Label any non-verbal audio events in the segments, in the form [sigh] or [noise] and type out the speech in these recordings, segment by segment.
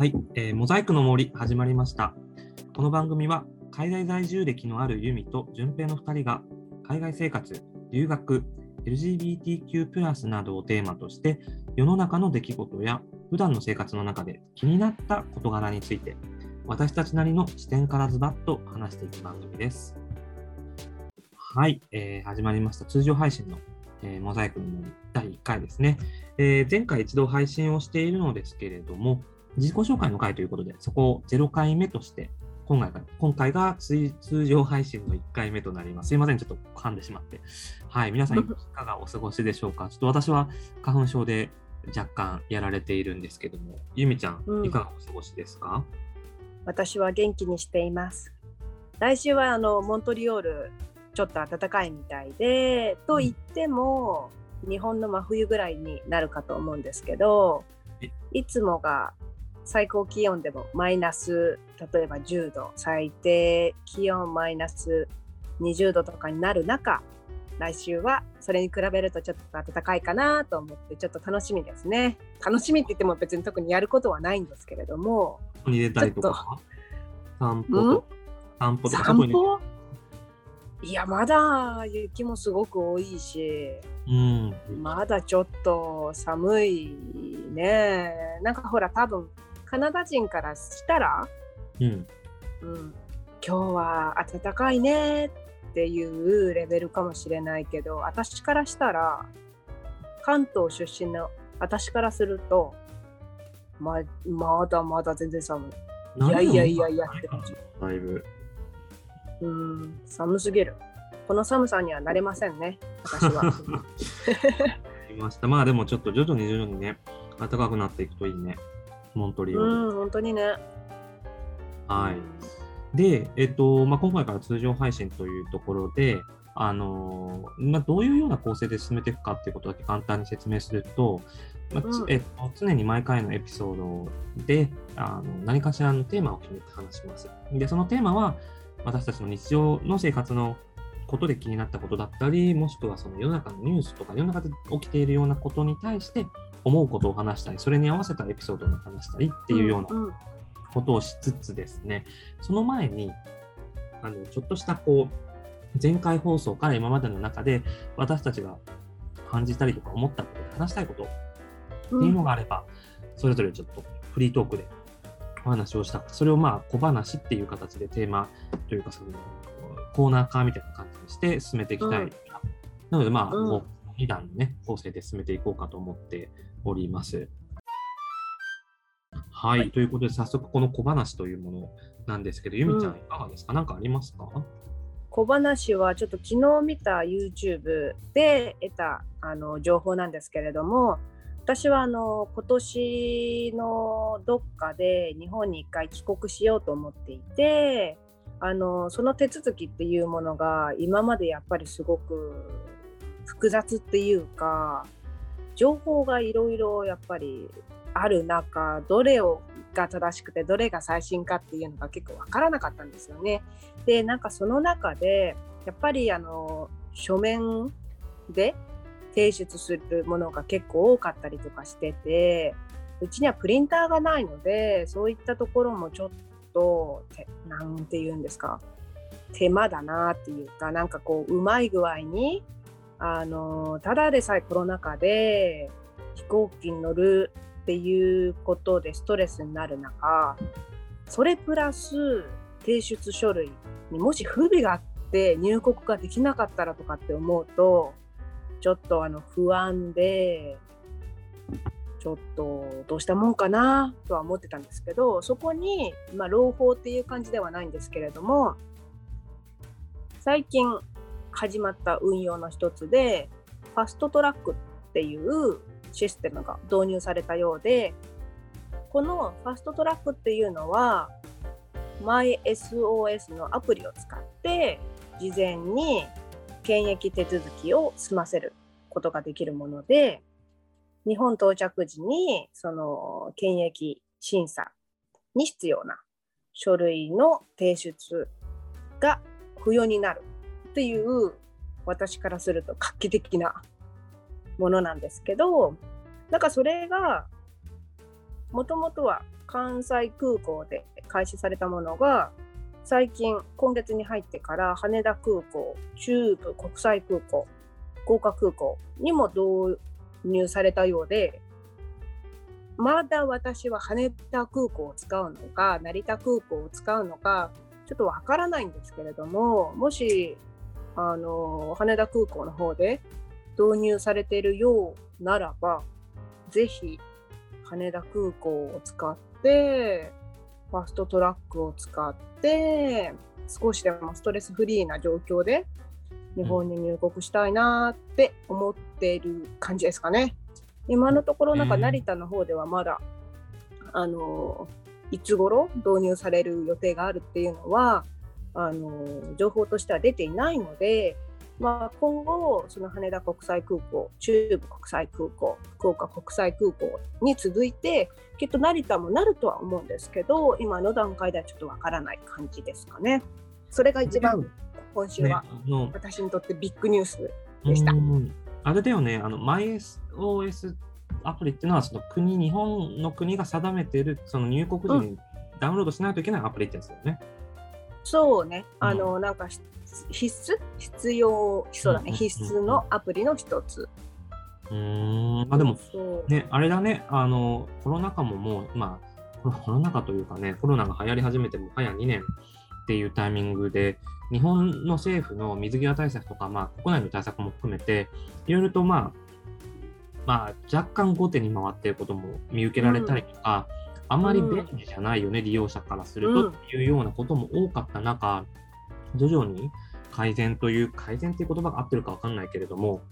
はい、えーモザイクの森始まりました。この番組は海外在住歴のあるユミと順平の2人が海外生活、留学、LGBTQ+, などをテーマとして世の中の出来事や普段の生活の中で気になった事柄について私たちなりの視点からズバッと話していく番組です。はい、えー始まりました通常配信の、えーモザイクの森第1回ですね。えー前回一度配信をしているのですけれども、自己紹介の回ということで、そこを0回目として、今回が今回が通通常配信の1回目となります。すいません、ちょっと噛んでしまって。はい、皆さん [laughs] いかがお過ごしでしょうか？ちょっと私は花粉症で若干やられているんですけども、ゆみちゃん、うんいかがお過ごしですか、私は元気にしています。来週はあのモントリオールちょっと暖かいみたいで、と言っても日本の真冬ぐらいになるかと思うんですけどえ、いつもが最高気温でもマイナス例えば10度、最低気温マイナス20度とかになる中、来週はそれに比べるとちょっと暖かいかなと思ってちょっと楽しみですね。楽しみって言っても別に特にやることはないんですけれども、外に出たりとか、散歩散歩とか、散歩？いやまだ雪もすごく多いしうん、まだちょっと寒いね。なんかほら多分カナダ人からしたら、うん、うん、今日は暖かいねっていうレベルかもしれないけど私からしたら関東出身の私からするとままだまだ全然寒い。いやいやいやいやって感じ。だいぶ。うん、寒すぎる。この寒さにはなれませんね、私は。[laughs] いました。まあでもちょっと徐々に徐々にね、暖かくなっていくといいね。モントリオール。うん、本当にね。はい。で、えっと、まあ、今回から通常配信というところで、あのまあ、どういうような構成で進めていくかっていうことだけ簡単に説明すると、まあつうんえっと、常に毎回のエピソードであの何かしらのテーマを決めて話します。で、そのテーマは私たちの日常の生活のことで気になったことだったり、もしくはその世の中のニュースとか世の中で起きているようなことに対して思うことを話したり、それに合わせたエピソードを話したりっていうようなことをしつつですね、その前に、あの、ちょっとしたこう、前回放送から今までの中で、私たちが感じたりとか思ったことで話したいことっていうのがあれば、それぞれちょっとフリートークでお話をした。それをまあ小話っていう形でテーマというか、そのコーナー化みたいな感じにして進めていきたい。うんなのでまあ、うんもう2段のね、構成で進めていこうかと思っております。はい、ということで、早速この小話というものなんですけど、ゆみちゃん、うんいかがですか、なんかありますか？小話はちょっと昨日見た YouTube で得たあの情報なんですけれども私はあの今年のどっかで日本に一回帰国しようと思っていてあのその手続きっていうものが今までやっぱりすごく複雑っていうか情報がいろいろやっぱりある中どれをが正しくてどれが最新かっていうのが結構わからなかったんですよね。でなんかその中でやっぱりあの書面で提出するものが結構多かったりとかしててうちにはプリンターがないのでそういったところもちょっとてなんて言うんですか手間だなっていうかなんかこううまい具合にあのただでさえコロナ禍で飛行機に乗るっていうことでストレスになる中それプラス提出書類にもし不備があって入国ができなかったらとかって思うとちょっとあの不安でちょっとどうしたもんかなとは思ってたんですけどそこに、まあ、朗報っていう感じではないんですけれども最近始まった運用の一つでファストトラックっていうシステムが導入されたようでこのファストトラックっていうのは MySOS のアプリを使って事前に検疫手続きを済ませることができるもので日本到着時にその検疫審査に必要な書類の提出が不要になる。っていう私からすると画期的なものなんですけどなんかそれがもともとは関西空港で開始されたものが最近今月に入ってから羽田空港中部国際空港福岡空港にも導入されたようでまだ私は羽田空港を使うのか成田空港を使うのかちょっとわからないんですけれどももしあの羽田空港の方で導入されているようならばぜひ羽田空港を使ってファストトラックを使って少しでもストレスフリーな状況で日本に入国したいなって思っている感じですかね。今のところなんか成田の方ではまだ、あのいつ頃導入される予定があるっていうのはあの情報としては出ていないので、まあ、今後その羽田国際空港中部国際空港福岡国際空港に続いてきっと成田もなるとは思うんですけど今の段階ではちょっとわからない感じですかね。それが一番今週は私にとってビッグニュースでした。ね、あれだよね、あの MySOS アプリっていうのはその国、日本の国が定めているその入国時にダウンロードしないといけないアプリってやつだよね。そうね、あの、うん、なんか必須？必要、そうだね、必須のアプリの一つ。うんまあ、でも、ね、あれだね、あのコロナ禍ももう、まあ、コロナ禍というかね、コロナが流行り始めても早2年っていうタイミングで、日本の政府の水際対策とか、まあ、国内の対策も含めて、いろいろと、まあ、まあ、若干後手に回っていることも見受けられたりとか、うん、あまり便利じゃないよね、うん、利用者からするとっていうようなことも多かった中、徐々に改善という、改善っていう言葉が合ってるか分かんないけれども、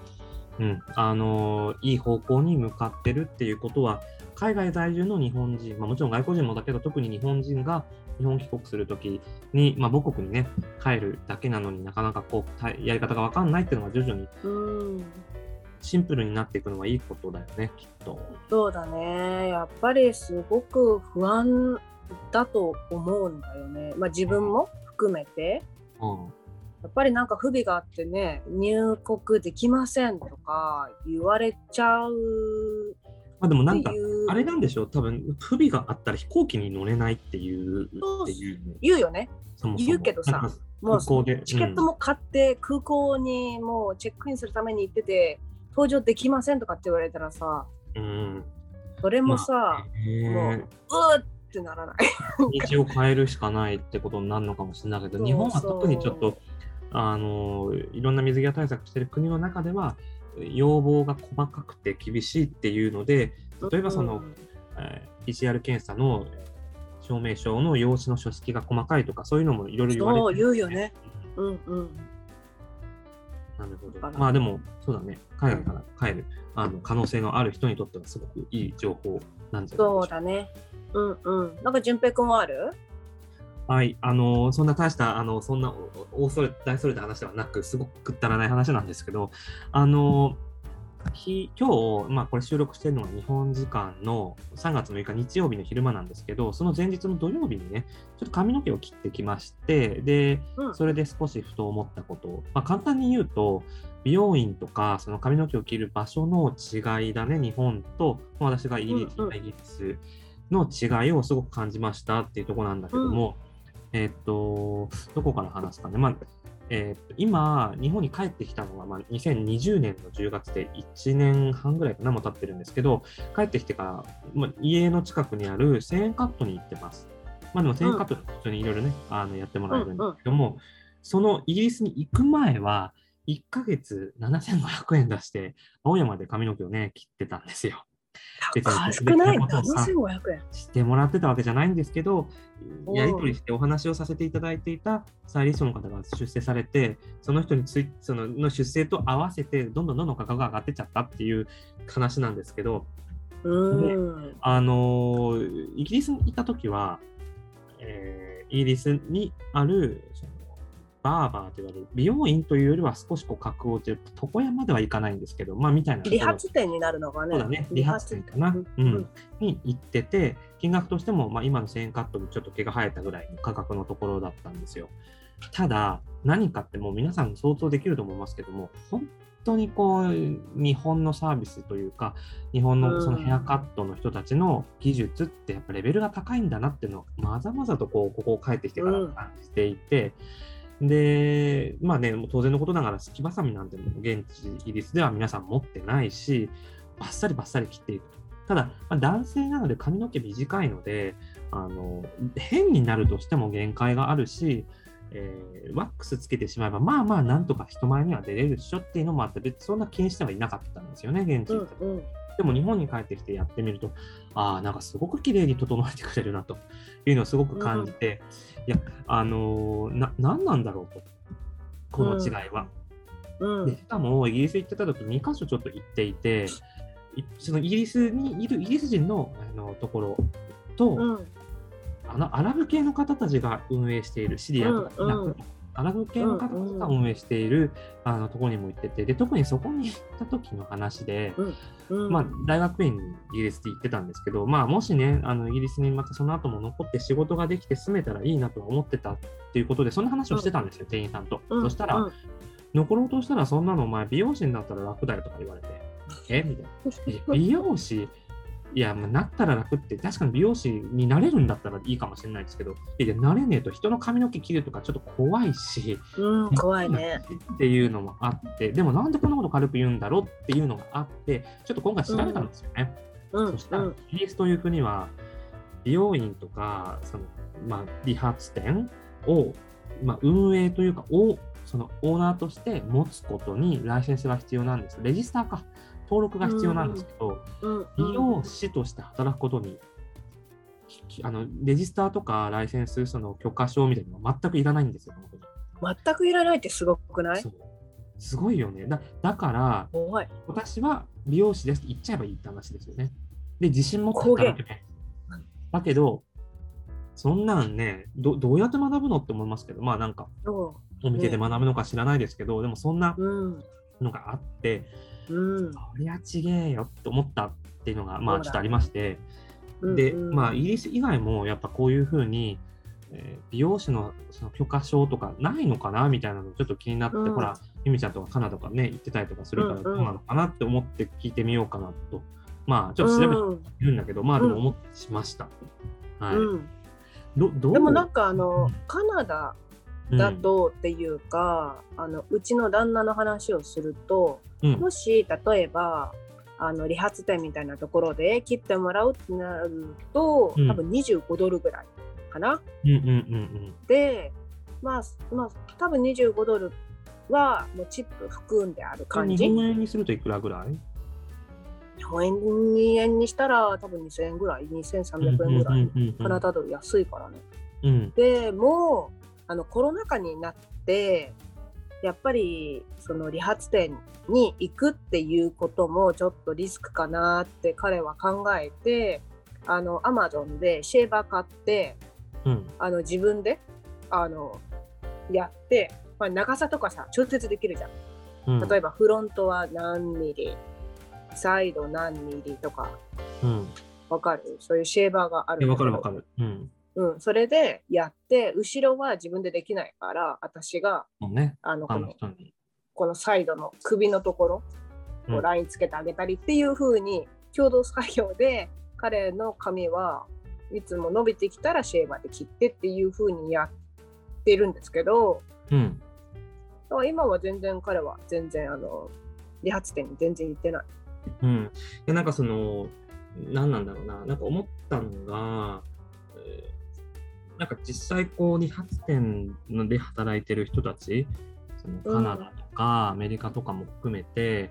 うん、あのいい方向に向かってるっていうことは、海外在住の日本人、まあ、もちろん外国人もだけど、特に日本人が日本帰国するときに、まあ、母国にね、帰るだけなのになかなかこう、やり方が分かんないっていうのが徐々にシンプルになっていくのはいいことだよね、きっと。そうだね。やっぱりすごく不安だと思うんだよね。まあ、自分も含めて。うん、やっぱりなんか不備があってね、入国できませんとか言われちゃう。まあでもなんか、あれなんでしょう、多分不備があったら飛行機に乗れないっていう。っていう言うよね。言うけどさ、もうチケットも買って空港にもうチェックインするために行ってて、登場できませんとかって言われたらさ、うん、それもさ、まあ、もう、うってならない。日を変えるしかないってことになるのかもしれないけど、日本は特にちょっと、あのいろんな水際対策してる国の中では、要望が細かくて厳しいっていうので、例えばその、うん、えー、PCR 検査の証明書の用紙の書式が細かいとか、そういうのもいろいろ言われて、そう言うよね。うんうん。なるほど。まあでも、そうだね、海外から帰るあの可能性のある人にとってはすごくいい情報なんじゃないでしょうか。そうだね。うんうん。なんか、淳平君はある？はい、あのそんな大した、あのそんな大それ大それた話ではなく、すごくくったらない話なんですけど、あの日今日、まあ、これ収録しているのが日本時間の3月6日日曜日の昼間なんですけど、その前日の土曜日にね、ちょっと髪の毛を切ってきまして、で、それで少しふと思ったこと。を、まあ、簡単に言うと、美容院とか、その髪の毛を切る場所の違いだね、日本と、私がイギリスの違いをすごく感じましたっていうところなんだけども、うん、えっと、どこから話すかね。まあえー、今、日本に帰ってきたのは、まあ、2020年の10月で1年半ぐらいかなも経ってるんですけど、帰ってきてから、まあ、家の近くにある1000円カットに行ってます。まあ、でも1000円カット普通にいろいろね、あのやってもらえるんですけども、うんうん、そのイギリスに行く前は、1ヶ月7500円出して、青山で髪の毛をね、切ってたんですよ。少ない。7500円。してもらってたわけじゃないんですけど、やり取りしてお話をさせていただいていたスタイリストの方が出世されて、その人についそのの出世と合わせて、どんどんどんどん価格が上がってっちゃったっていう話なんですけど、うんあのイギリスにいた時は、えー、イギリスにあるバーバーと言われる美容院というよりは少しこう格をて床屋まではいかないんですけど、まあみたいな。理髪店になるのがね。そうだね、理髪店かな。うん、に行ってて、金額としても、まあ、今の1000円カットにちょっと毛が生えたぐらいの価格のところだったんですよ。ただ、何かってもう皆さん想像できると思いますけども、本当にこう日本のサービスというか日本のそのヘアカットの人たちの技術ってやっぱレベルが高いんだなっていうのをまざまざとこうここを帰ってきてから感じていて、うん、でまあね当然のことながらすきばさみなんて現地イギリスでは皆さん持ってないしバッサリバッサリ切っていく。ただ、まあ、男性なので髪の毛短いのであの変になるとしても限界があるしえー、ワックスつけてしまえば、まあまあ、なんとか人前には出れるっしょっていうのもあって、別にそんな気にしてはいなかったんですよね、現地に、うんうん。でも日本に帰ってきてやってみると、ああ、なんかすごく綺麗に整えてくれるなというのをすごく感じて、うん、いや、あのー、な、何なんだろうと、この違いは。うん、でしかも、イギリス行ってた時2箇所ちょっと行っていて、そのイギリスにいるイギリス人のあのところと、うん、あのアラブ系の方たちが運営しているシリアとかイラク、アラブ系の方が運営している、あのところにも行っててで特にそこに行った時の話で、まあ、大学院にイギリスで行ってたんですけど、まあ、もしねあのイギリスにまたその後も残って仕事ができて住めたらいいなとは思ってたっていうことでそんな話をしてたんですよ、店員さんと。そしたら、残ろうとしたらそんなのお前美容師になったら楽だよとか言われて、え？みたいな。[laughs] 美容師？いや、まあ、なったら楽って、確かに美容師になれるんだったらいいかもしれないですけど、いや、なれねえと人の髪の毛切るとかちょっと怖いし、うん、怖いね。っていうのもあって、でもなんでこんなこと軽く言うんだろうっていうのがあって、ちょっと今回調べたんですよね。うん、そしたら、イギリスという国は、美容院とか、そのまあ、理髪店を、まあ、運営というか、おそのオーナーとして持つことにライセンスが必要なんです。レジスターか。登録が必要なんですけど、美容師として働くことにあのレジスターとかライセンスその許可証みたいなのは全くいらないんですよ、全くいらないってすごくない？すごいよね。だだから、私は美容師です。って言っちゃえばいいって話ですよね。で、自信持って働けね。だけど、そんなんねど、どうやって学ぶのって思いますけど、まあなんか、お店で学ぶのか知らないですけど、でもそんなのがあって、うん、そりゃちげえよって思ったっていうのが、まあ、ちょっとありまして、で、まあ、イギリス以外もやっぱこういうふうに、えー、美容師のその許可証とかないのかなみたいなのちょっと気になって、うん、ほら、ゆみちゃんとかカナダとかね、行ってたりとかするからどうなのかなって思って聞いてみようかなと、まあ、ちょっと調べているんだけど、まあ、でも思ってしました。はい。どどでもなんかあの、カナダだとっていうか、うん、あのうちの旦那の話をすると、うん、もし例えばあの理髪店みたいなところで切ってもらうってなると、うん、多分25ドルぐらいかな。うんうんうんうん、でまあまあ多分25ドルはもうチップ含んである感じ。日本円にするといくらぐらい？日本円にしたら多分2000円ぐらい？2300円ぐらい、カナダドル安いからね。うん、でもあのコロナ禍になってやっぱりその理髪店に行くっていうこともちょっとリスクかなって彼は考えてあのアマゾンでシェーバー買って、うん、あの自分であのやって、まあ、長さとかさ調節できるじゃん、うん、例えばフロントは何ミリサイド何ミリとか、うん、わかる？そういうシェーバーがあるわかるわかる、うんうん、それでやって後ろは自分でできないから私が、ね、あのこのこのサイドの首のところをラインつけてあげたりっていう風に共同作業で彼の髪はいつも伸びてきたらシェーバーで切ってっていう風にやってるんですけど、うん、だから今は全然彼は全然あの理髪店に全然行ってない。うん、いなんかその何なんだろうな。なんか思ったのが、えーなんか実際こう理髪店で働いてる人たちそのカナダとかアメリカとかも含めて、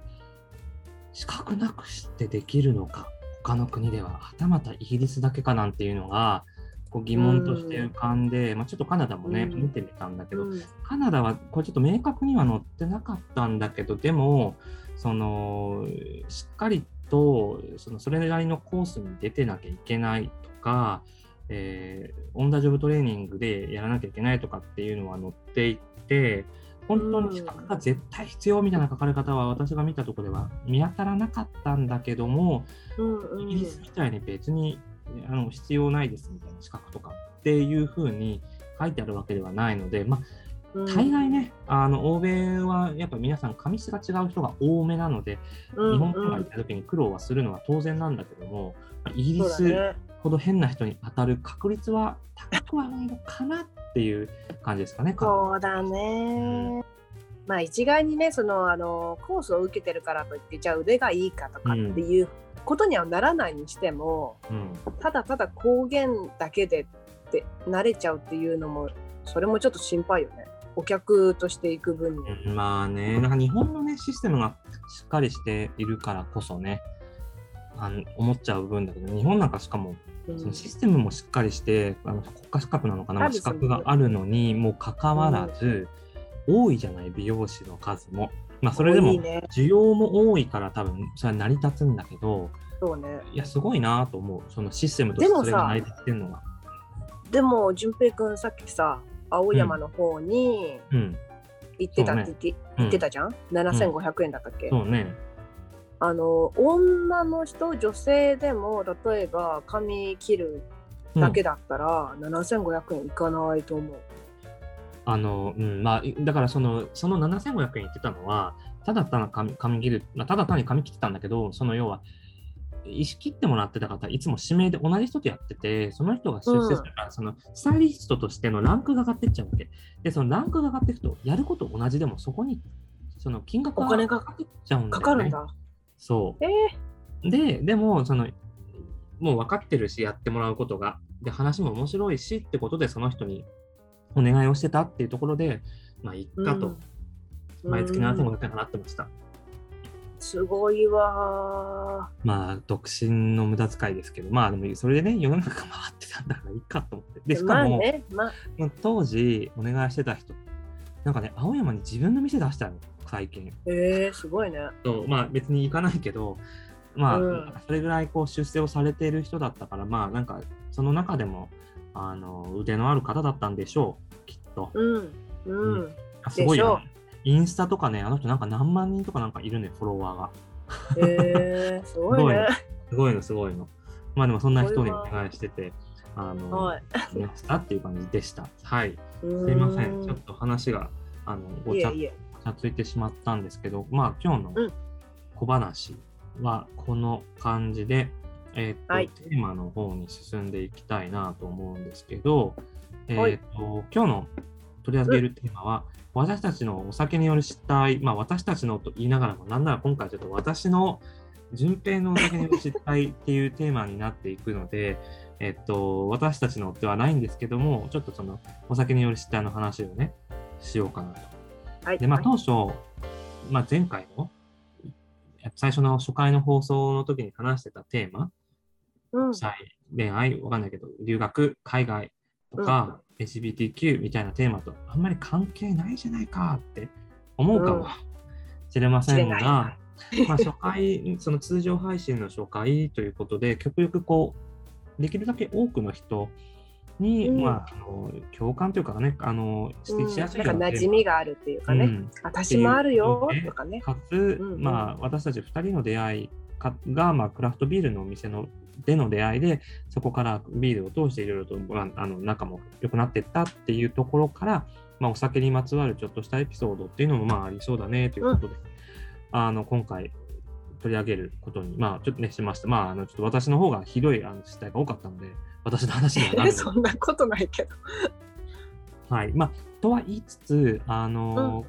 資格なくしてできるのか他の国でははたまたイギリスだけかなんていうのがこう疑問として浮かんで、まあ、ちょっとカナダもね、見てみたんだけど、カナダはこれちょっと明確には載ってなかったんだけどでもそのしっかりとそのそれなりのコースに出てなきゃいけないとかえー、オンダジョブトレーニングでやらなきゃいけないとかっていうのは載っていて、本当に資格が絶対必要みたいな書かれ方は私が見たところでは見当たらなかったんだけども、イギリスみたいに別にあの必要ないですみたいな資格とかっていうふうに書いてあるわけではないので、まあ、大概ね、あの欧米はやっぱ皆さん、髪質が違う人が多めなので、うん日本人が行った時に苦労はするのは当然なん。だけども、イギリスほど変な人に当たる確率は高くはないのかなっていう感じですかね。そうだね。まあ一概にねそのあのコースを受けてるからといってじゃあ腕がいいかとかっていうことにはならないにしても、うん。ただただ光源だけでって慣れちゃうっていうのもそれもちょっと心配よね。お客として行く分に、うん。まあね、なんか日本のね、システムがしっかりしているからこそね、あの思っちゃう部分だけど、日本なんかしかも、うんそのシステムもしっかりして、あの国家資格なのかな、まあ資格があるのにもかかわらず、多いじゃない、美容師の数も。まあ、それでも需要も多いから多分それは成り立つんだけど、そうねいや、すごいなと思う。そのシステムとしてそれが成り立ってるのが。でも淳平君さっきさ青山の方にうん。行ってたって言って,、言ってたじゃん？7500円だったっけ、そうね。あの女の人女性でも例えば髪切るうんだけだったら、7500円いかないと思う。あの、うん、まあ、いだからその、その7500円言ってたのは、ただ単に髪髪切る、まあただ単に髪切ってたんだけど、その要は、石切ってもらってた方、いつも指名で同じ人とやってて、その人が出世するから、そのスタイリストとしてのランクが上がってっちゃうわけ。で、そのランクが上がっていくと、やること同じでも、そこに、その金額がお金がかかってっちゃうんだよね。かかるんだ。そう。えで、でも、その、もう分かってるし、やってもらうことが。で、話も面白いしってことで、その人にお願いをしてたっていうところで、まあ、いっかと、うん毎月うん7500円払ってました。すごいわまあ、独身の無駄遣いですけど、まあ、でも、それでね、世の中回ってたんだからいいかと思って。で、しー。まかも、あね、まあ、当時、お願いしてた人、なんかね、青山に自分の店出したの、最近。えー、すごいね。そうまあ別に行かないけど、まあ、うんそれぐらいこう出世をされている人だったから、まあなんかその中でもあの腕のある方だったんでしょう、きっと。うん。うん。うあすごいよでしょ。インスタとかね、あの人なんか何万人とかなんかいるね、フォロワーが。えー、すごいね。すごいの、すごいの。まあでもそんな人にお願いしてて、あの、はい。ねしたっていう感じでした。はい。すすいません。ちょっと話が、あの、ごちゃいえいてしまったんですけど、まあ今日のうん。小話はこの感じで、えーっとはい。テーマの方に進んでいきたいなと思うんですけど、えはい。ーっと今日の取り上げるテーマは、私たちのお酒による失態、まあ私たちのと言いながらも、なんなら今回ちょっと私の順平のお酒による失態っていうテーマになっていくので、えっと、私たちのではないんですけども、ちょっとそのお酒による失態の話をね、しようかなと。はい。で、まあ、当初、まあ、前回の最初の初回の放送の時に話してたテーマ、うん。恋愛、わかんないけど、留学、海外とか、LGBTQ みたいなテーマとあんまり関係ないじゃないかって思うかもしれません知れが、まあ、初回、[laughs] その通常配信の初回ということで、極力こう、できるだけ多くの人に、うん。まあ、あの共感というかね、あの、しやすいなんか馴ようなテーマ。染みがあるっていうかね。うん。私もあるよとかね。かつ、うんうん。まあ、私たち2人の出会いかが、まあ、クラフトビールのお店のでの出会いで、そこからビールを通していろいろと、まあ、あの仲も良くなっていったっていうところから、まあ、お酒にまつわるちょっとしたエピソードっていうのもまあありそうだねということで、あの今回取り上げることに、まあ、ちょっとね、しました。まあ、あのちょっと私の方がひどいあの失態が多かったので、私の話にはなる [laughs] そんなことないけど。はい。まあ、とは言いつつ、あの、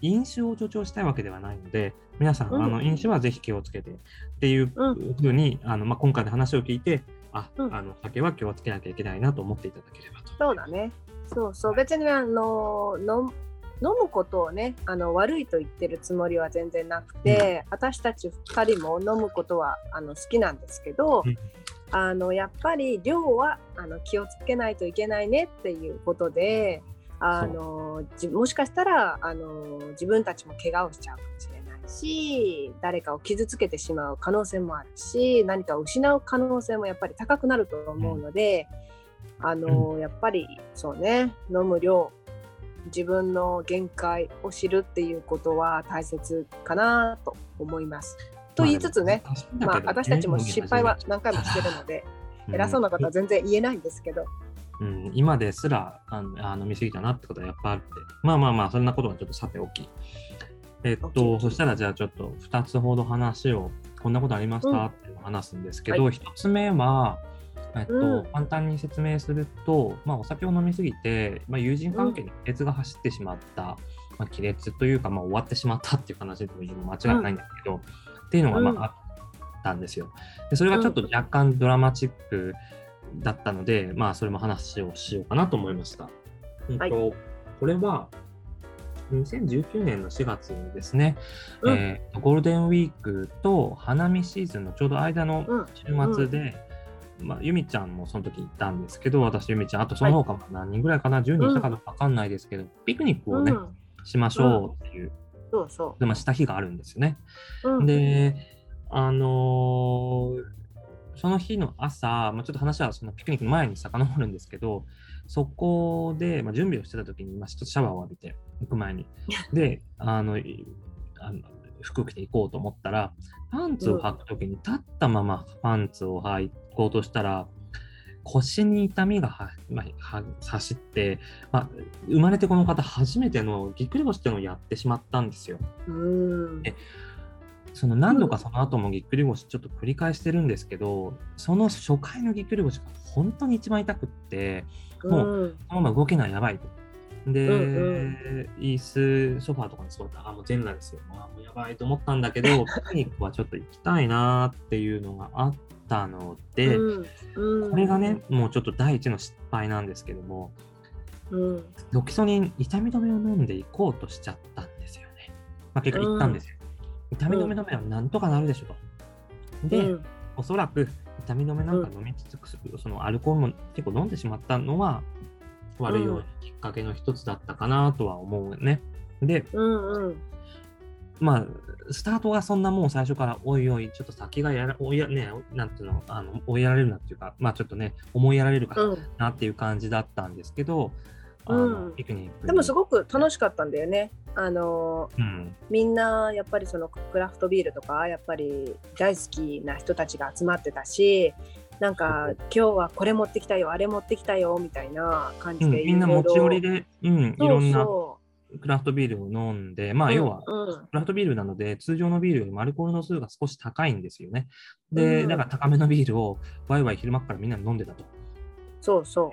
飲酒を助長したいわけではないので、皆さん、うんあの飲酒はぜひ気をつけてっていううんふうに、あのまあ、今回の話を聞いて、あ、うんあの酒は気をつけなきゃいけないなと思っていただければと。そうだね。そうそう。別にあの飲飲むことをねあの悪いと言ってるつもりは全然なくて、私たち2人も飲むことはあの好きなんですけど、うん。あのやっぱり量はあの気をつけないといけないねっていうことであのじもしかしたらあの自分たちも怪我をしちゃうかもしれないし誰かを傷つけてしまう可能性もあるし何かを失う可能性もやっぱり高くなると思うので、あのやっぱりそうね飲む量自分の限界を知るっていうことは大切かなと思います。と言いつつね、まあ、私たちも失敗は何回もしてるので、偉そうなことは全然言えないんですけど。うん、今ですらあのあの見過ぎたなってことはやっぱあって、まあまあまあ、そんなことはちょっとさておき。えっと、そしたらじゃあちょっと2つほど話を、こんなことありましたって話すんですけど、は1つ目は、えっとうん。簡単に説明すると、まあ、お酒を飲みすぎて、まあ、友人関係に亀裂が走ってしまった、まあ、亀裂というか、まあ、終わってしまったっていう話でも間違いないんだけど、っていうのが、まあうん。あったんですよ。でそれがちょっと若干ドラマチックだったので、まあ、それも話をしようかなと思いました。うんとはい。これは2019年の4月ですね、うん。えーゴールデンウィークと花見シーズンのちょうど間のうん。週末で、まあ、ゆみちゃんもその時行ったんですけど、私、ゆみちゃん、あとその他も何人ぐらいかな、10人いたかどうかわかんないですけど、ピクニックをね、うん、しましょうっていう、そうそでまあ、した日があるんですよね。う。うん、で、あのーその日の朝、まあ、ちょっと話はそのピクニックの前に遡るんですけど、そこで、まあ、準備をしてた時に、まあ、ちょっとシャワーを浴びて、行く前に。[laughs] で、あの、いあの服着て行こうと思ったら、パンツを履く時に立ったままパンツを履こうとしたら、腰に痛みがは、まあ、は走って、まあ、生まれてこの方初めてのぎっくり腰っていうのをやってしまったんですよ。うんえその何度かその後もぎっくり腰ちょっと繰り返してるんですけど、その初回のぎっくり腰が本当に一番痛くって、もうんそのまま動けないやばいと。で、うん椅子、ソファーとかに座ったら、あ、もう全裸ですよ。あ、もうやばいと思ったんだけど、[laughs] ピクニックはちょっと行きたいなっていうのがあったので、うんうんこれがね、もうちょっと第一の失敗なんですけども、うんロキソニン、痛み止めを飲んでいこうとしちゃったんですよね。まあ、結果行ったんですよ。痛み止め飲めばなんとかなるでしょと。で、うんおそらく痛み止めなんか飲みつつ、そのアルコールも結構飲んでしまったのは悪いようなきっかけの一つだったかなとは思うね。で、うんうんまあ、スタートがそんなもう最初から、おいおい、ちょっと先がやら、おいや、ね、なんていうの、あの、追いやられるなっていうか、まあちょっとね、思いやられるかうん。なっていう感じだったんですけど、うん。ピクニックに。でもすごく楽しかったんだよね。あのうん、みんなやっぱりそのクラフトビールとかやっぱり大好きな人たちが集まってたしなんか今日はこれ持ってきたよあれ持ってきたよみたいな感うん、じでみんな持ち寄りで、うん、いろんなそクラフトビールを飲んで、まあ、う要は、うん。クラフトビールなので、通常のビールよりもアルコールの数が少し高いんですよね。で、うん。だから高めのビールをワイワイ昼間っからみんなで飲んでたと。そうそう。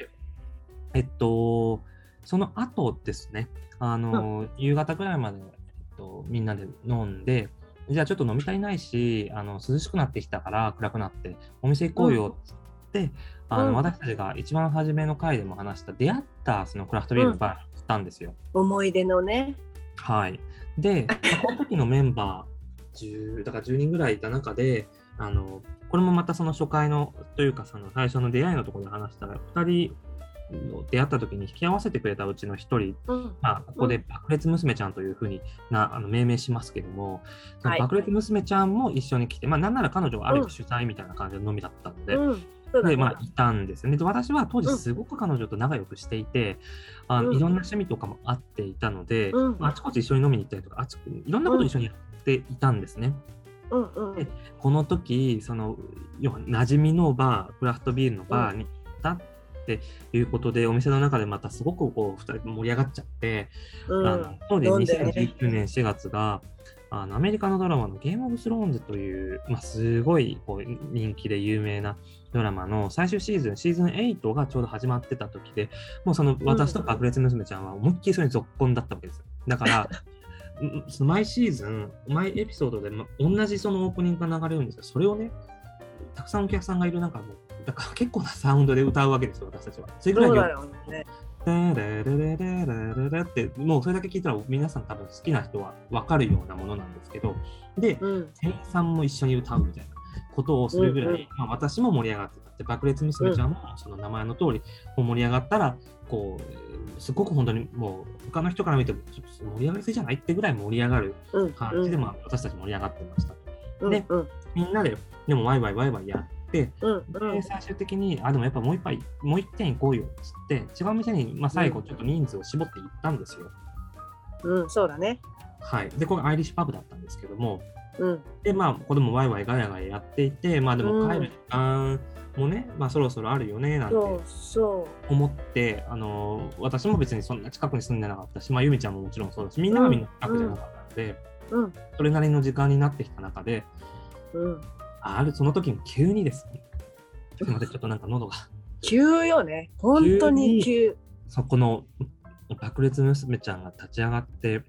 えっと、その後ですね、あの、夕方ぐらいまで、えっと、みんなで飲んで、じゃあちょっと飲み足りないし、あの涼しくなってきたから暗くなって、お店行こうよっつって、あのうん。私たちが一番初めの回でも話した出会ったそのクラフトビールのバーたんですよ。思い出のねはい。で、まあこの時のメンバー、10だから10人ぐらいいた中で、あの、これもまたその初回の、というかその最初の出会いのところで話したら、2人の出会った時に引き合わせてくれたうちの1人、うんまあ、ここで爆裂娘ちゃんというふうになあの命名しますけども、そのはい爆裂娘ちゃんも一緒に来て、まあ、なんなら彼女はある種主催みたいな感じの飲みだったので、うで、ね。まあ、いたんですよね。で、私は当時うん。すごく彼女と仲良くしていて、あのうん。いろんな趣味とかもあっていたので、うん。あちこち一緒に飲みに行ったりとか、あちいろんなことを一緒にやっていたんですね。うんうん。でこの時、その、要は馴染みのバー、クラフトビールのバーに行ったっていうことで、お店の中でまたすごくこう、二人盛り上がっちゃって、うん。あの当時飲んでね。2019年4月が、あのアメリカのドラマのゲームオブスローンズという、まあ、すごいこう人気で有名なドラマの最終シーズン、シーズン8がちょうど始まってた時で、もうその私と爆裂娘ちゃんは思いっきりそれに続婚だったわけです。だから、[laughs] その毎シーズン、毎エピソードで同じそのオープニングが流れるんですが、それをね、たくさんお客さんがいる中、だから結構なサウンドで歌うわけですよ、私たちは。それぐらいで。レレレレレレってもうそれだけ聞いたら皆さん多分好きな人は分かるようなものなんですけどで、店員さんも一緒に歌うみたいなことをするぐらい、うんうん。まあ、私も盛り上がってた。って、爆裂娘ちゃんもその名前の通り、盛り上がったら、こう、すごく本当にもう他の人から見ても、ちょっと盛り上がりすぎじゃないってぐらい盛り上がるうん。感じで、まあ、私たち盛り上がってました。でうんうん。みんなで、でもワイワイワイワイやって、うんで最終的に、あ、でもやっぱもう一杯、もう一店行こうよっつって、違う店に、まあ、最後ちょっと人数を絞って行ったんですよ。うん。うんそうだね。はい。で、これアイリッシュパブだったんですけども、うん。で、まあ、ここでもワイワイガヤガヤやっていて、まあでも帰る時間もね、まあ、そろそろあるよねなんて思ってあの私も別にそんな近くに住んでなかったし、まあ、ゆみちゃんももちろんそうだしみんながみんな近くじゃなかったので、ううん。それなりの時間になってきた中でうん。あるその時に急にですねすみませんちょっとなんか喉が。急よね。本当に急そこの爆裂娘ちゃんが立ち上がって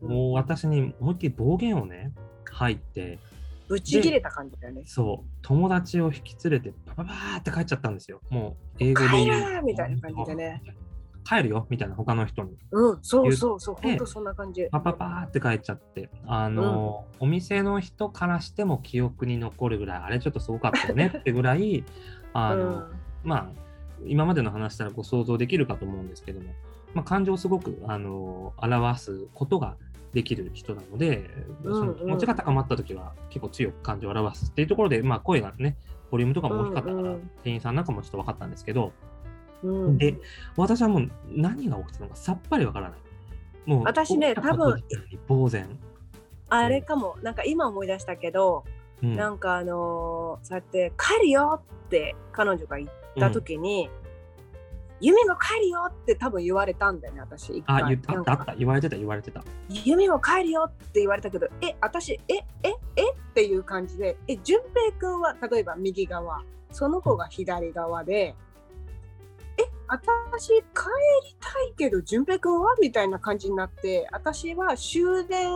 もう私に思いっきり暴言をね吐いてぶち切れた感じだよね。そう友達を引き連れてバババーって帰っちゃったんですよ。もう英語で帰言う。るみたいな感じでね。帰るよみたいな他の人に。うんそうそうそう本当そんな感じ。パパパーって帰っちゃって。あの、お店の人からしても記憶に残るぐらいあれちょっとすごかったよねってぐらい [laughs] あの、うん。まあ今までの話したらご想像できるかと思うんですけども、まあ、感情をすごくあの表すことができる人なので、うんその気持ちが高まった時は結構強く感情を表すっていうところで、まあ、声がねボリュームとかも大きかったから、うんうん。店員さんなんかもちょっと分かったんですけどうん。で私はもう何が起きてたのかさっぱりわからない。もう私ね起きたこと自体に呆然。あれかも。なんか今思い出したけどうん。なんかあのーそうやって帰るよって彼女が言った時に、ユミも帰るよって多分言われたんだよね私あ、言ったあった言われてた、言われてた。ユミも帰るよって言われたけどえ私えええっていう感じでえ淳平君は例えば右側その子が左側で、え私帰りたいけど淳平君は？みたいな感じになって私は終電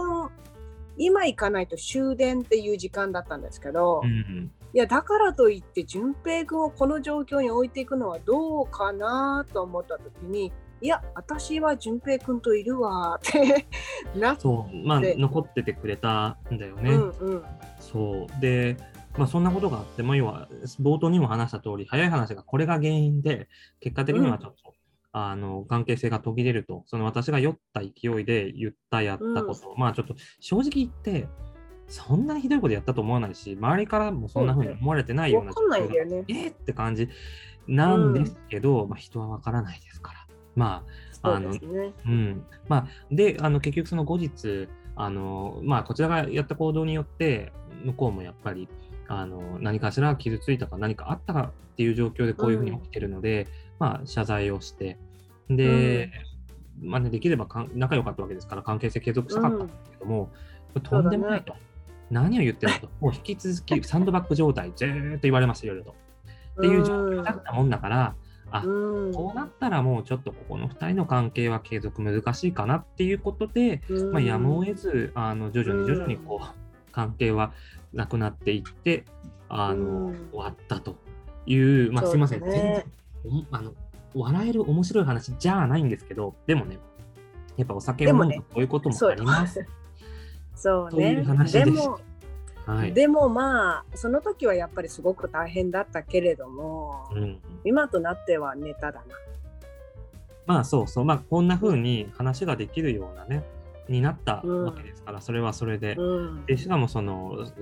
今行かないと終電っていう時間だったんですけど、うん。いやだからといって淳平君をこの状況に置いていくのはどうかなと思った時にいや私は淳平君といるわって [laughs] なっそう、まあ、で残っててくれたんだよね。うんうん。そう。で、まあ、そんなことがあって、まあ、要は、冒頭にも話した通り、早い話がこれが原因で、結果的にはちょっと、あの、関係性が途切れると、その私が酔った勢いで言った、やったこと、まあ、ちょっと、正直言って、そんなにひどいことやったと思わないし、周りからもそんな風に思われてないようなわかんえーって感じなんですけど、まあ、人はわからないですから。まあ、あのですね。うん。まあ、で、あの、結局その後日、あの、まあ、こちらがやった行動によって、向こうもやっぱり、あの、何かしら傷ついたか何かあったかっていう状況でこういうふうに起きてるので、まあ、謝罪をして、で、まあね、できればかん仲良かったわけですから、関係性継続したかったんですけども、とんでもないと。何を言ってるのと、もう引き続きサンドバッグ状態、ずーっと言われます、いろいろと。っていう状況だったもんだから、あうん。こうなったらもうちょっとここの2人の関係は継続難しいかなっていうことで、うん。まあ、やむを得ずあの徐々に徐々にこう、関係はなくなっていってあの、うん。終わったという、まあ、すいません、ね全然おあの笑える面白い話じゃないんですけどでもねやっぱお酒を飲むとこういうこともあります。そうね。話でもはい。でもまあその時はやっぱりすごく大変だったけれども、うん。今となってはネタだな。まあそうそう、まあこんな風に話ができるようなね、になったわけですから、それはそれで。うん。でしかもその、う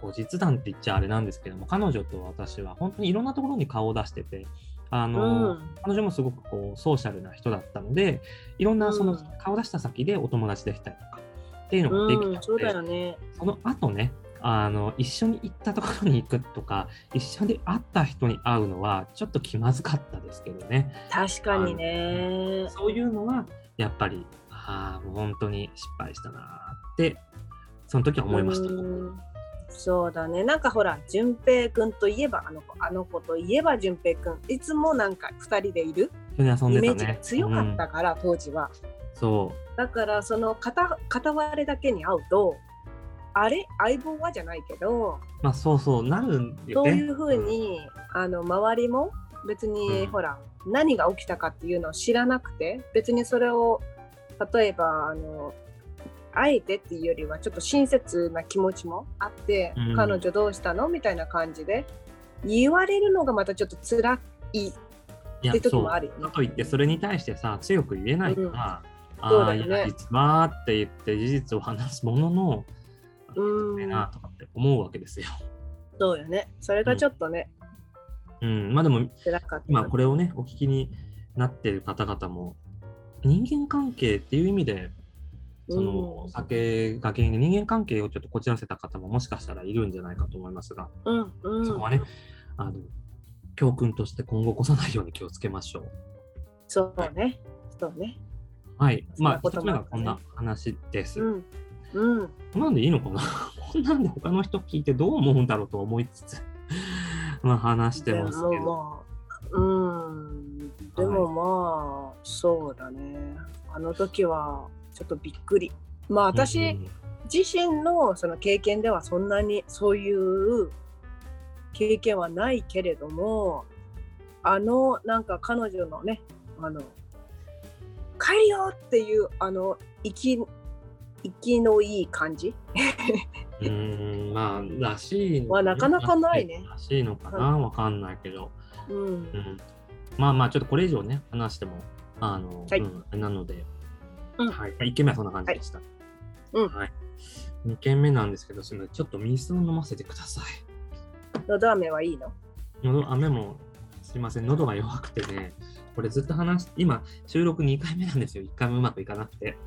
後日談って言っちゃあれなんですけども、彼女と私は本当にいろんなところに顔を出してて、あの、うん。彼女もすごくこうソーシャルな人だったので、いろんなそのうん。顔出した先でお友達できたりとかっていうのができたので、うん、そうだよね。その後ね、あの一緒に行ったところに行くとか、一緒に会った人に会うのはちょっと気まずかったですけどね。確かにね。そういうのはやっぱり、ああ、もう本当に失敗したなーって、その時は思いました。うんそうだね。なんかほら、淳平くんといえばあの子、あの子といえば淳平くん。いつもなんか二人でいる一緒に遊んイメ。ージが強かったうんから、当時は。そだからその片片割れだけに会うと、あれ？相棒はじゃないけど、う。まあそうそう、なるんよね。そういうふうに、あの周りも別に、うん。ほら何が起きたかっていうのを知らなくて別にそれを例えばあのあえてっていうよりはちょっと親切な気持ちもあって、うん。彼女どうしたの？みたいな感じで言われるのがまたちょっと辛いって時もあるよね。かといって、それに対してさ、強く言えないから、ああ、ねいや、実はって言って事実を話すものの、うんえなとかって思うわけですよ。そうよねそれがちょっとね、うん、まあでも、今これをね、お聞きになっている方々も、人間関係っていう意味で、その酒が原因で人間関係をちょっとこじらせた方ももしかしたらいるんじゃないかと思いますが、うんうんそこはね、あの教訓として今後起こさないように気をつけましょう。そうね。そうね。はい。まあ、一つ目がこんな話です。うん。うん。こんなんでいいのかな？[laughs] こんなんで他の人聞いてどう思うんだろうと思いつつ、[laughs] まあ話してでますけど。もまあ、うん。でもまあ、そうだね。あの時はちょっとびっくり。まあ私、うん自身のその経験ではそんなにそういう経験はないけれどもあのなんか彼女のねあの帰るよっていうあの息息のいい感じ？[laughs] うーん、まあ、らしいのはなかなかないねらしいのかなわかんないけど。うんうん。まあまあ、ちょっとこれ以上ね、話しても、あの、はいうん、なので、うんはい。1件目はそんな感じでした。うんはい。2件目なんですけど、すみません。ちょっと水を飲ませてください。のど飴はいいの？喉、雨も、すいません、喉が弱くてね、これずっと話し、今、収録2回目なんですよ。1回もうまくいかなくて。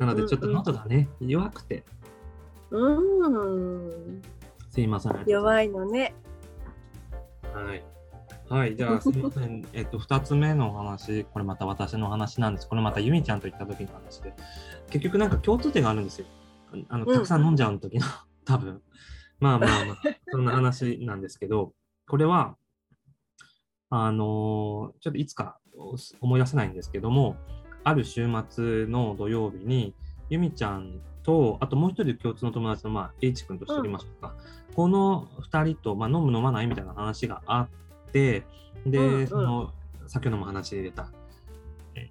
なので、ちょっと喉がね、弱くて、うんすいません。弱いのねはい。はい、じゃあすみません。えっと、2つ目のお話、これまた私の話なんです。これまたゆみちゃんと行った時の話で、結局なんか共通点があるんですよ。あのうんたくさん飲んじゃう時の、[laughs] 多分。まあまあまあ、そんな話なんですけど、これは、あのーちょっといつか思い出せないんですけども、ある週末の土曜日に、ゆみちゃんと、あともう一人共通の友達の、まあ、H 君としておりましょうか。この2人と、まあ、飲む飲まないみたいな話があって、で、うんうんその、先ほども話に出た、え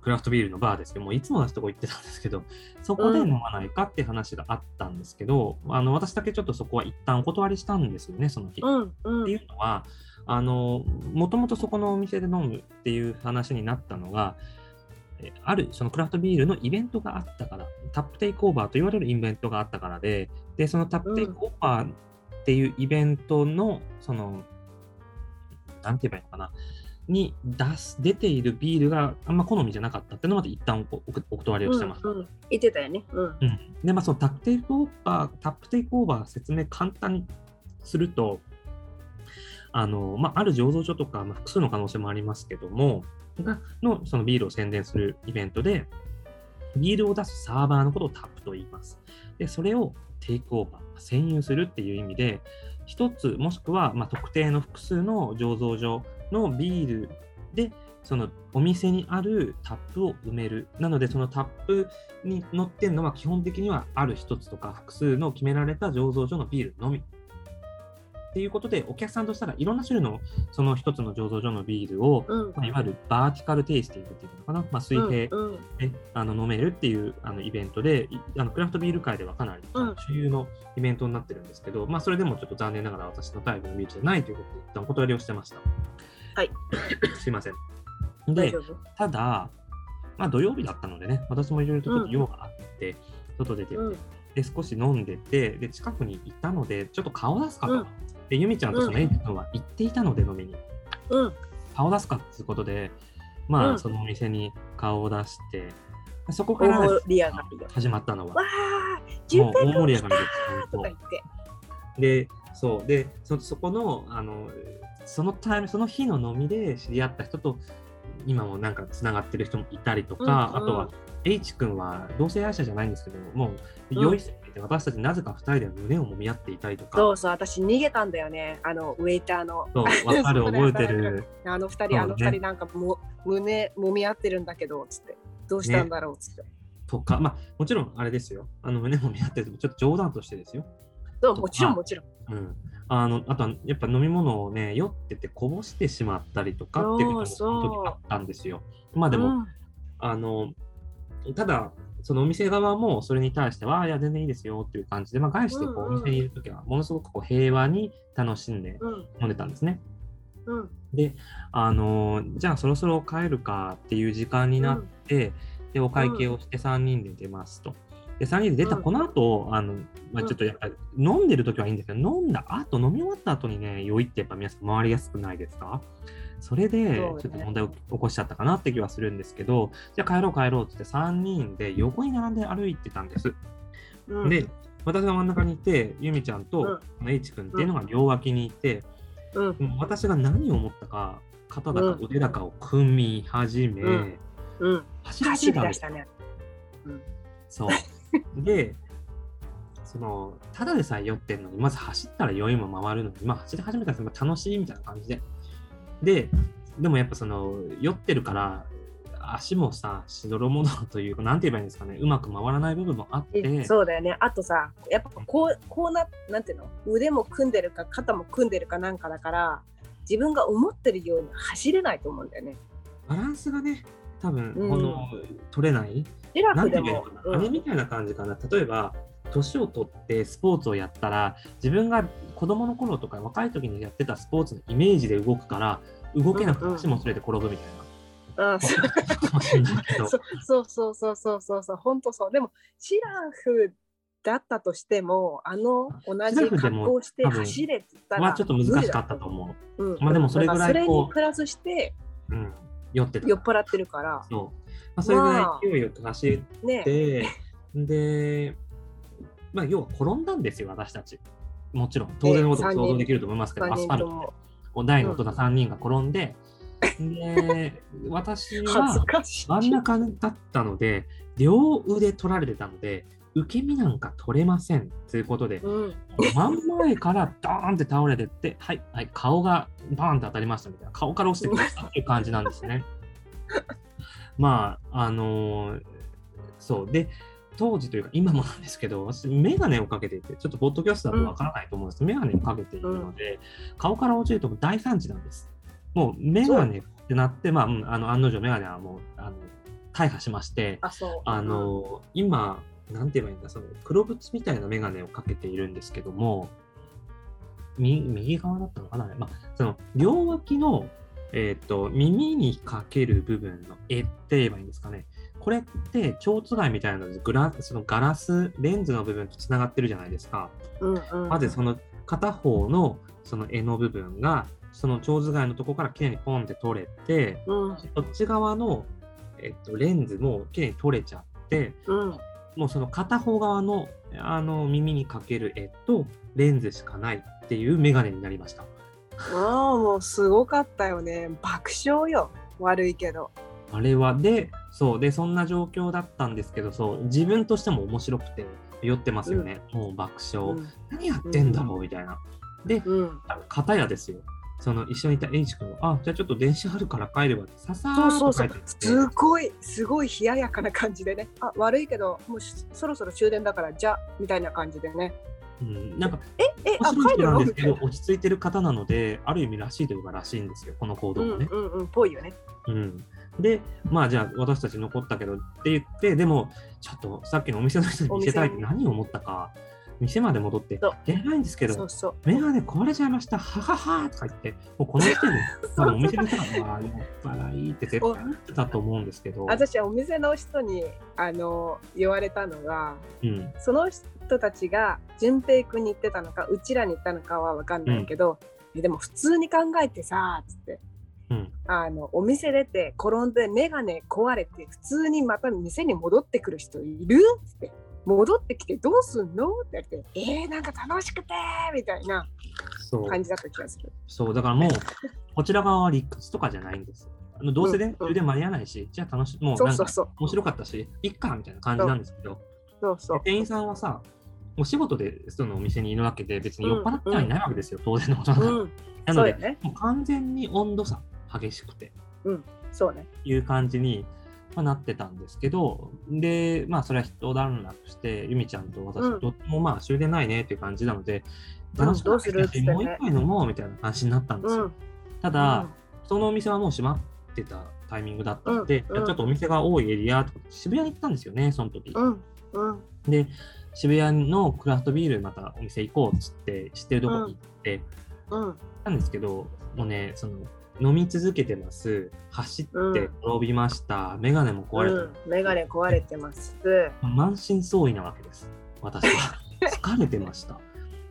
クラフトビールのバーですけども、いつも同じとこ行ってたんですけど、そこで飲まないかって話があったんですけど、あの私だけちょっとそこは一旦お断りしたんですよね、その日。うんうんっていうのは、あの、もともとそこのお店で飲むっていう話になったのが、えあるそのクラフトビールのイベントがあったから、 tap takeover と言われるイベントがあったからで、で、その tap takeover っていうイベントの、その、なんて言えばいいのかな、に出す出ているビールがあんま好みじゃなかったっていうのまで一旦おおお断りをしてました。うんうん。言ってたよね。うん。うん、で、まあ、その tap takeover、tap takeover 説明簡単にすると、あの、まあ、ある醸造所とか、まあ、複数の可能性もありますけども、がのそのビールを宣伝するイベントで、ビールを出すサーバーのことをタップと言います。で、それをテイクオーバー、占有するっていう意味で、一つもしくは、ま、特定の複数の醸造所のビールで、そのお店にあるタップを埋める。なので、そのタップに載ってるのは基本的にはある一つとか複数の決められた醸造所のビールのみ。っていうことで、お客さんとしたらいろんな種類のその一つの醸造所のビールを、うんまあ、いわゆるバーティカルテイスティングっていうのかな、まあ、水平で、うんあの飲めるっていうあのイベントで、いあのクラフトビール界ではかなりうん主流のイベントになってるんですけど、まあ、それでもちょっと残念ながら私のタイプのビールじゃないということで、一旦お断りをしてました。はい。すいません。でただ、まあ、土曜日だったのでね、私もいろいろとちょっと用があって、外出てて、うんで、少し飲んでて、で、近くにいたので、ちょっと顔出すかと。うんで、ゆみちゃんとそのエイジ君は行っていたので、飲みに。うん。顔出すかっていうことで、まあ、うん。そのお店に顔を出して、そこから始まったのは。わ、あ順もう大盛り上がりです。で、そう、で、そそこの、あの、そのタイム、その日の飲みで知り合った人と、今もなんかつながってる人もいたりとか、うんうん。あとは、H 君は同性愛者じゃないんですけど、もう、うん。酔いすぎて、私たちなぜか2人で胸を揉み合っていたりとか、そうそう私逃げたんだよねあのウェイターのそう、わかる、[laughs] 覚えてる。あの二そうね人あの二人なんかも胸揉み合ってるんだけどつってどうしたんだろうつって、とか、まあ、もちろんあれですよ。あの胸もみ合ってるちょっと冗談としてですよ。そうもちろんもちろんうん。あの、あとは、やっぱ飲み物をね、酔っててこぼしてしまったりとかっていうこともの時あったんですよ。まあでも、うんあの、ただ、そのお店側もそれに対しては、いや、全然いいですよっていう感じで、まあ、返してこう、お店にいるときは、ものすごくこう平和に楽しんでうん飲んでたんですね。うんで、あの、じゃあそろそろ帰るかっていう時間になって、で、お会計をして3人で出ますと。で、3人で出たうんこの後、あの、まあ、ちょっとやっぱり飲んでる時はいいんですけど、飲んだ後、飲み終わった後にね、酔いってやっぱ皆さん回りやすくないですか？それで、ちょっと問題を起こしちゃったかなって気はするんですけど、じゃあ帰ろう帰ろうって言って3人で横に並んで歩いてたんです。うんで、私が真ん中にいて、ゆみちゃんと、H 君っていうのが両脇にいて、うん。もう私が何を思ったか、肩だか腕だかを組み始め、うんうん。走り出したね。そう。[laughs] で、その、ただでさえ酔ってるのに、まず走ったら酔いも回るのに、まあ走り始めたら楽しいみたいな感じで。で、でもやっぱその、酔ってるから、足もさ、しどろもどろというか、なんて言えばいいんですかね、うまく回らない部分もあって、そうだよね。あとさ、やっぱこう、こうな、なんていうの腕も組んでるか、肩も組んでるかなんかだから、自分が思ってるように走れないと思うんだよね。バランスがね、多分、うんこの、取れない、シラなんてフでもんあれみたいな感じかな。例えば、年を取ってスポーツをやったら、自分が子供の頃とか若い時にやってたスポーツのイメージで動くから、動けなくて足もそれて転ぶみたいな。うん、[laughs] そうかもしれないけどそうそうそうそうそうそう本当そうでもシラフだったとしてもあの同じ格好をして走れって言ったらはちょっと難しかったと思う、うんまあでもそれぐらいそれにプラスしてう。うん。酔ってた。酔っ払ってるからそう。まあ、それぐらい勢いよく走っね。て、で、まあ、要は転んだんですよ、私たち。もちろん、当然のこと想像できると思いますけど、3アスファルトで。大の大人3人が転んで、で、[laughs] 私恥ずは真ん中だったので、両腕取られてたので、受け身なんか取れませんということで、うん。真ん前からドーンって倒れてって、はい、はい、顔がバーンって当たりましたみたいな、顔から落ちてきましたっていう感じなんですね。まあ、あのーそう。で、当時というか今もなんですけど、私、メガネをかけていて、ちょっとポッドキャストだとわからないと思うんですけど、メガネをかけているので、顔から落ちると大惨事なんです。もうメガネってなって、まあ、うんあの案の定メガネはもう、あの大破しまして、ああの今、なんて言えばいいんだ、その黒縁みたいなメガネをかけているんですけども、み右側だったのかな、まあ、その両脇の、えー、と耳にかける部分の絵って言えばいいんですかね。これって蝶番みたいなのでグラそのガラスレンズの部分とつながってるじゃないですか。うんうんまずその片方のその絵の部分がその蝶番のとこからきれいにポンって取れて、うんそっち側の、えっと、レンズもきれいに取れちゃって、うんもうその片方側のあの耳にかける絵とレンズしかないっていうメガネになりました。ああもうすごかったよね。爆笑よ。悪いけど。あれはで、そう。で、そんな状況だったんですけど、そう。自分としても面白くて酔ってますよね、もう爆笑、うん。何やってんだろうみたいな。で、うん。片やですよ。その一緒にいたエイジ君は、あ、じゃあちょっと電車あるから帰ればって、ささーっとそうそうそう帰ってきてすごいすごい冷ややかな感じでねあ悪いけどもうしそろそろ終電だからじゃあみたいな感じでねうん、なんかええあ面白い人なんですけど、落ち着いてる方なので、ある意味らしいというか、らしいんですよ、この行動うんもね。うんうんぽいよね。うん。で、まあじゃあ私たち残ったけどって言って、でもちょっとさっきのお店の人に見せたいって何を思ったか、店まで戻って出ないんですけど、そうそう。メガネ壊れちゃいました、はははとか言って、もうこの時点で多分お店の人が、まあ、酔っ払いって絶対言ってたと思うんですけど、私はお店の人にあの言われたのがうん、その人たちが淳平君に言ってたのかうちらに言ったのかは分かんないけど、えでも普通に考えてさつって。うん、あのお店出て転んで眼鏡壊れて普通にまた店に戻ってくる人いる？って。戻ってきてどうすんの？って言われてえー、なんか楽しくてみたいなそう。感じだった気がする。そう、だからもう、こちら側は理屈とかじゃないんです。あのどうせね、うん。うん。充電間に合わないし、じゃあ楽しい、もうなんかそうそうそう。面白かったし、いっかみたいな感じなんですけど、そうそう。店員さんはさ、お仕事でそのお店にいるわけで、別に酔っ払ってはいないわけですよ、当然のことな。うん、なので、ね。もう完全に温度差激しくてそうね。いう感じに、まあ、なってたんですけど、で、まあ、それは一段落して、ゆみちゃんと私、うんどっちもまあ終電ないねっていう感じなので、うん楽しくてねもう一杯飲もうみたいな話になったんですよ。うん。ただ、そのお店はもう閉まってたタイミングだったので、うんうんちょっとお店が多いエリアとか、渋谷に行ったんですよね、その時。うん。うん。で、渋谷のクラフトビールまたお店行こうっつって、知ってるとこに行って、うん。なんですけど、もうね、その、飲み続けてます、走ってうん転びました、メガネも壊れた、うん。メガネ壊れてます。満身創痍なわけです、私は。[laughs] 疲れてました。っ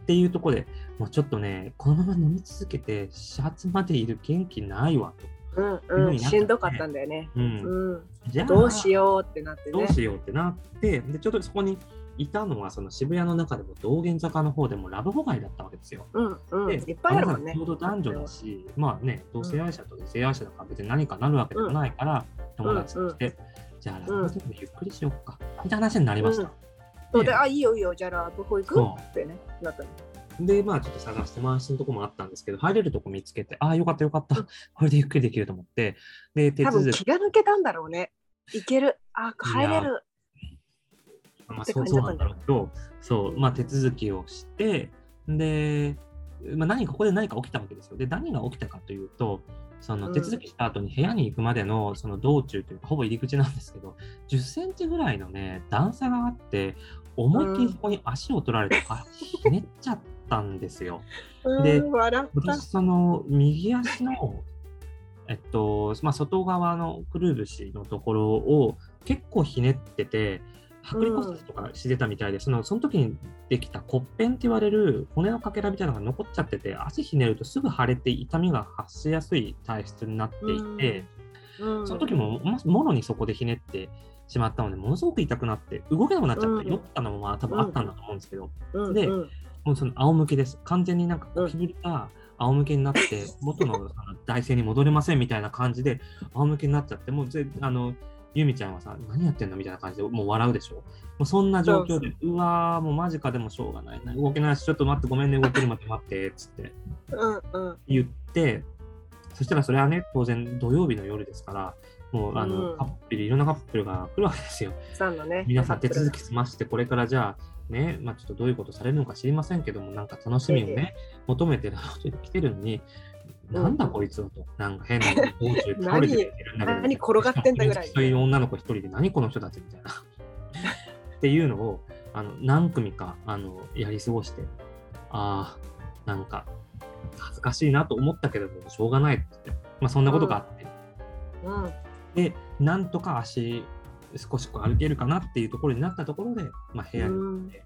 ていうところで、もうちょっとね、このまま飲み続けて、始発までいる元気ないわと。うん。いうんしんどかったんだよね。うんうん。じゃあ。どうしようってなってね。どう。しようってなって、で、ちょっとそこにいたのはその渋谷の中でも道玄坂の方でもラブホ街だったわけですよ。うんうん。でいっぱいあるもんね。ち。ょうど男女だし、まあね、同性愛者と異性愛者だから別に何かなるわけでもないから、友達として、じゃあラブホでもゆっくりしようか、みたいな話になりました。そうで、あ、いいよいいよ、じゃあラブホ行く？そってね、なったの。で、まあちょっと探して回してるとこもあったんですけど、入れるとこ見つけて、ああ、よかったよかったうん、これでゆっくりできると思って、で、手続き、気が抜けたんだろうね。行ける。あ、入れる。まあそうそうなんだろうけど、そう、まあ手続きをして、で、まあ、何かここで何か起きたわけですよ。で、何が起きたかというと、そのうん手続きした後に部屋に行くまでのその道中というか、ほぼ入り口なんですけど、10センチぐらいのね、段差があって、思いっきりそこに足を取られて、[laughs] あひねっちゃったんですよ。で。私、その右足の、えっと、まあ、外側のくるぶしのところを結構ひねってて、剥離骨折とかしてたみたいで、そのその時にできた骨片って言われる骨のかけらみたいなのが残っちゃってて、足ひねるとすぐ腫れて痛みが発しやすい体質になっていて、うん。その時もまもろにそこでひねってしまったので、ものすごく痛くなって、動けなくなっちゃって、うん。酔ったのもまあ多分あったんだと思うんですけど、でうんうんもうその仰向けです。完全になんかゴキブリが仰向けになって、[laughs] 元のあの体勢に戻れませんみたいな感じで、仰向けになっちゃって、もうぜあの、ゆみちゃんはさ、何やってんのみたいな感じでもう笑うでしょ。もうそんな状況で、うわー、もうマジかでもしょうがないな。動けないし、ちょっと待って、ごめんね、動けるまで待って、つってうんうん言って、そしたらそれはね、当然土曜日の夜ですから、もうあの、うんカップル、いろんなカップルが来るわけですよ。さんのね。皆さん手続き済まして、これからじゃあ、ね、まあ、ちょっとどういうことされるのか知りませんけども、なんか楽しみをえね、求めて来てるのに、うん。なんだこいつはと、なんか変な道中倒れてるんだけど、何転がってんだぐらい。そういう女の子一人で、何この人たちみたいな。[laughs] っていうのを、あの何組かあのやり過ごして、ああ、なんか恥ずかしいなと思ったけども、しょうがないって。まあ、そんなことがあって、うん。で、なんとか足、少しこう歩けるかなっていうところになったところで、まあ、部屋に行って、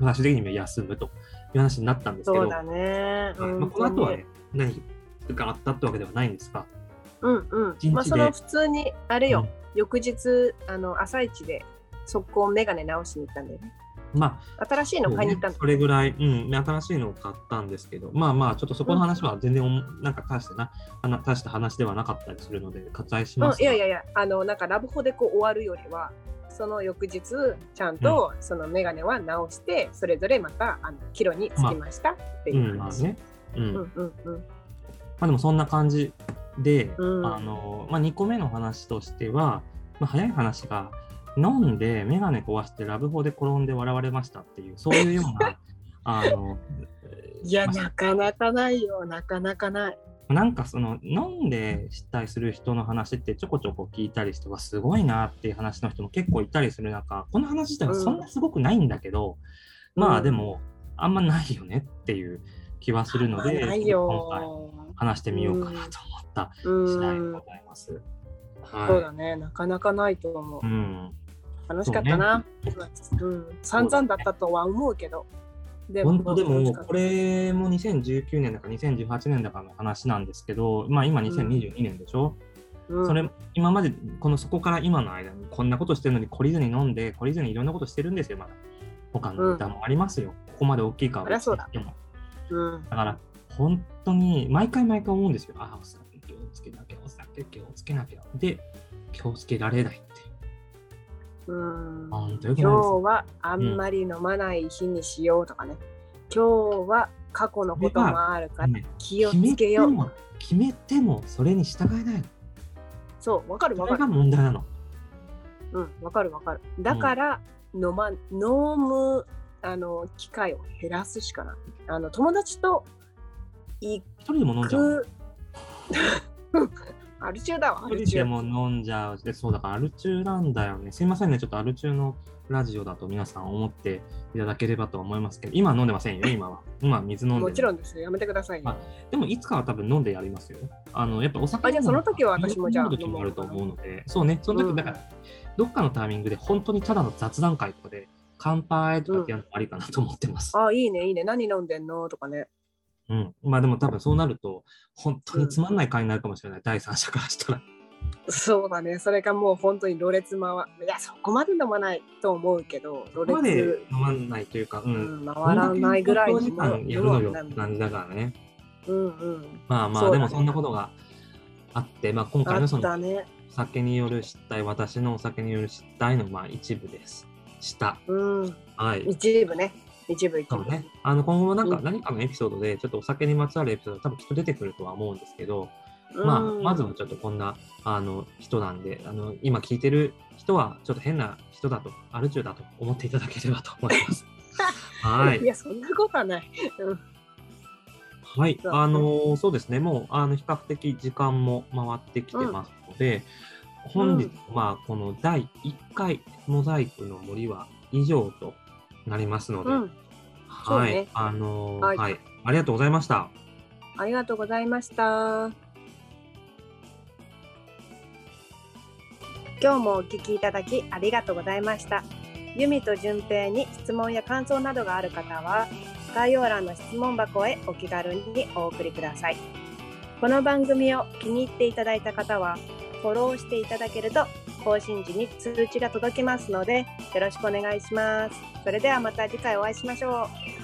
最終的には休むという話になったんですけど、そうだね。はい。まあ、この後はね、何があったってわけではないんですが、うんうん。まあその普通にあれよ、うん。翌日あの朝一で速攻メガネ直しに行ったんだよねま新しいあ、の買いに行ったんだそれぐらい、うん、新しいのを買ったんですけど、まあまあ、ちょっとそこの話は全然おも、なんか大したな、大した話ではなかったりするので、割愛しうんますが。いやいやいやあのなんかラブホでこう終わるよりはその翌日ちゃんとそのメガネは直して、それぞれまたあのキロにつきましたってう、いうん話、まあね。うん。うんまうんうんあでもそんな感じで、うんあの、まあ2個目の話としては、まあ早い話が、飲んでメガネ壊してラブホで転んで笑われましたっていう、そういうような、[laughs] あの、いやまあなかなかないよなかなかないなんかその飲んで失態する人の話ってちょこちょこ聞いたりしてはすごいなっていう話の人も結構いたりする中この話自体はそんなすごくないんだけど、うんまあでもあんまないよねっていう気はするので、ない今回よ話してみようかなと思ったう次第でんございます。そうはだねなかなかないと思うい。うん。楽しかったな。うん、散々だったとは思うけど。で本当でもこれも2019年だか2018年だかの話なんですけど、まあ今2022年でしょ、うん。それ今までこのそこから今の間にこんなことしてるのに懲りずに飲んで懲りずにいろんなことしてるんですよまだ。他の歌もありますよ、ここまで大きいかはそりゃそうだ。別にしてもうん、だから本当に毎回毎回思うんですよ。あお酒気をつけなきゃお酒気をつけなきゃ。で気をつけられないうん今日はあんまり飲まない日にしようとかね。今日は過去のこともあるからね気をつけよう。決めてもそれに従えないのそう、わかるわかるそれが。問題なのうん、わかるわかる。だから、飲ま、飲む、あの、機会を減らすしかない。あの、友達と行一人でも飲んじゃうく、[laughs] アル中だわ、アル中。一人でも飲んじゃうでそうだからアル中なんだよねすいませんねちょっとアル中のラジオだと皆さん思っていただければと思いますけど今は飲んでませんよ [laughs] 今は今は水飲んでるもちろんですよ。やめてくださいよ。あでもいつかは多分飲んでやりますよあのやっぱお酒あじゃあその時は私もじゃあ飲む時もあると思うのでそうねそのうん時だから、どっかのタイミングで本当にただの雑談会とかで乾杯とかってやるのもありかなと思ってます、あ、いいね、いいね。何飲んでんのとかね。うんまあでも多分そうなると本当につまんない会になるかもしれない、第三者からしたらそうだね。それがもう本当にろれつ回いやそこまで飲まないと思うけど、ろここまで飲まないというか、う。うんん、回らないぐらいこんだけ長時間やるのよ感じだからね。うんうん。まあまあ、ねでもそんなことがあって、まあ今回のそのたね。お酒による失態、私のお酒による失態のまあ一部です。した。うん。はい。一部ね。一部一部。ね。あの今後もなんかうん何かのエピソードで、ちょっとお酒にまつわるエピソード多分きっと出てくるとは思うんですけど、まあ、うんまずはちょっとこんなあの人なんで、あの今聞いてる人はちょっと変な人だと、アル中だと思っていただければと思います。[laughs] はいい。や、そんなことはない。うんはい、あのーそうですね、もうあの比較的時間も回ってきてますので、本日、まあこの第1回モザイクの森は以上となりますので、うん。はい、ねあのーはいはい、ありがとうございました。ありがとうございました。今日もお聞きいただきありがとうございました。由美と順平に質問や感想などがある方は、概要欄の質問箱へお気軽にお送りください。この番組を気に入っていただいた方は、フォローしていただけると更新時に通知が届きますので、よろしくお願いします。それではまた次回お会いしましょう。